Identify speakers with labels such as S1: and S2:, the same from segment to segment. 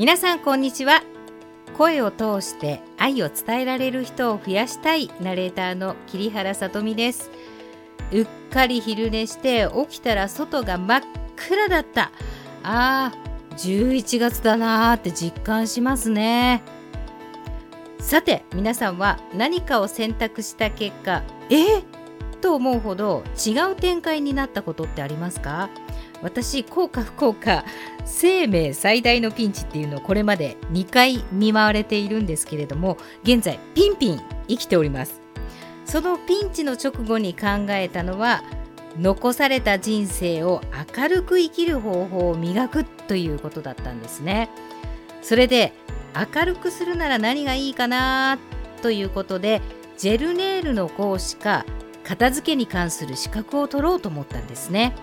S1: 皆さんこんにちは。声を通して愛を伝えられる人を増やしたいナレーターの桐原さとみです。うっかり昼寝して起きたら外が真っ暗だった。あー11月だなーって実感しますね。さて皆さんは何かを選択した結果えー、と思うほど違う展開になったことってありますか？私幸か不幸か生命最大のピンチっていうのをこれまで2回見舞われているんですけれども現在ピンピン生きております。そのピンチの直後に考えたのは残された人生を明るく生きる方法を磨くということだったんですね。それで明るくするなら何がいいかなということでジェルネイルの講師か片付けに関する資格を取ろうと思ったんですね。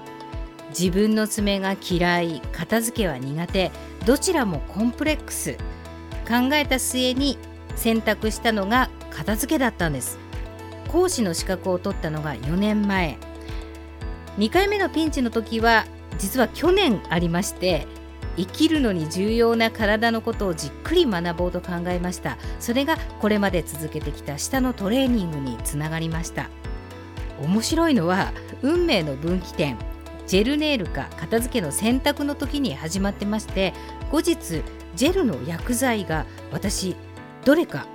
S1: 自分の爪が嫌い片付けは苦手。どちらもコンプレックス。考えた末に選択したのが片付けだったんです。講師の資格を取ったのが4年前。2回目のピンチの時は実は去年ありまして生きるのに重要な体のことをじっくり学ぼうと考えました。それがこれまで続けてきた舌のトレーニングにつながりました。面白いのは運命の分岐点。ジェルネイルか片付けの選択の時に始まってまして後日ジェルの薬剤が私どれか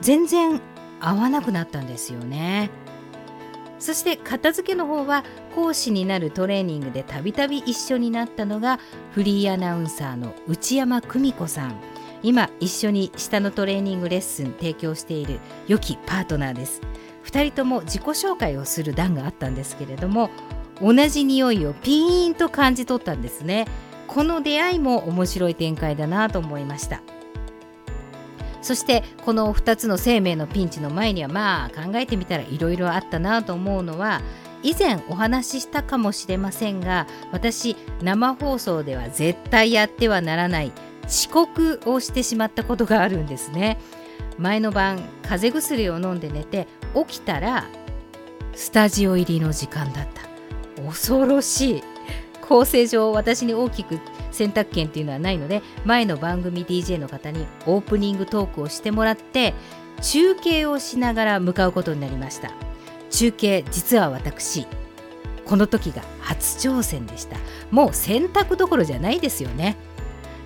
S1: 全然合わなくなったんですよね。そして片付けの方は講師になるトレーニングでたびたび一緒になったのがフリーアナウンサーの内山久美子さん。今一緒に下のトレーニングレッスン提供している良きパートナーです。2人とも自己紹介をする段があったんですけれども同じ匂いをピーンと感じ取ったんですね。この出会いも面白い展開だなと思いました。そしてこの2つの生命のピンチの前にはまあ考えてみたらいろいろあったなと思うのは以前お話ししたかもしれませんが私生放送では絶対やってはならない遅刻をしてしまったことがあるんですね。前の晩風邪薬を飲んで寝て起きたらスタジオ入りの時間だった。恐ろしい構成上私に大きく選択権っていうのはないので前の番組 DJ の方にオープニングトークをしてもらって中継をしながら向かうことになりました。中継実は私この時が初挑戦でした。もう選択どころじゃないですよね。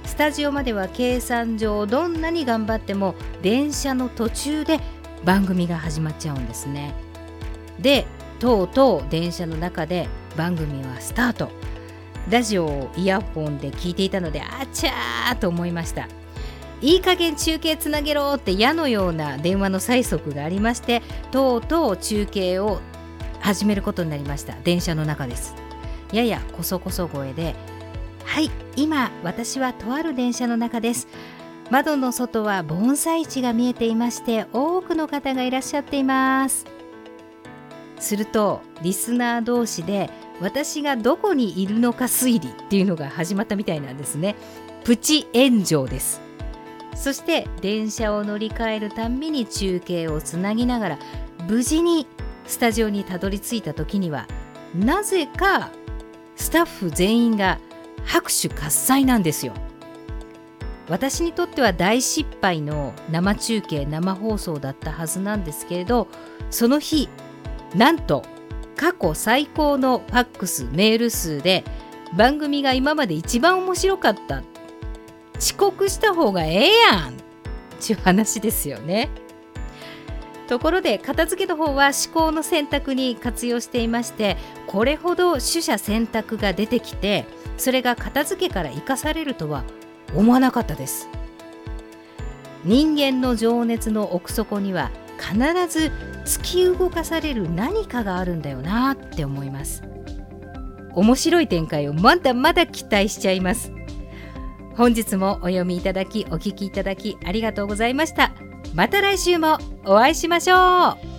S1: スタジオまでは計算上どんなに頑張っても電車の途中で番組が始まっちゃうんですね。でとうとう電車の中で番組はスタート。ラジオをイヤホンで聞いていたのであちゃーと思いました。いい加減中継つなげろって矢のような電話の催促がありましてとうとう中継を始めることになりました。電車の中です。ややこそこそ声ではい今私はとある電車の中です。窓の外は盆栽地が見えていまして多くの方がいらっしゃっています。するとリスナー同士で私がどこにいるのか推理っていうのが始まったみたいなんですね。プチ炎上です。そして電車を乗り換えるたんびに中継をつなぎながら無事にスタジオにたどり着いた時にはなぜかスタッフ全員が拍手喝采なんですよ。私にとっては大失敗の生中継生放送だったはずなんですけれどその日なんと過去最高のファックスメール数で番組が今まで一番面白かった。遅刻した方がええやん。っていう話ですよね。ところで片付けの方は思考の選択に活用していましてこれほど取捨選択が出てきてそれが片付けから生かされるとは思わなかったです。人間の情熱の奥底には必ず突き動かされる何かがあるんだよなって思います。面白い展開をまだまだ期待しちゃいます。本日もお読みいただきお聞きいただきありがとうございました。また来週もお会いしましょう。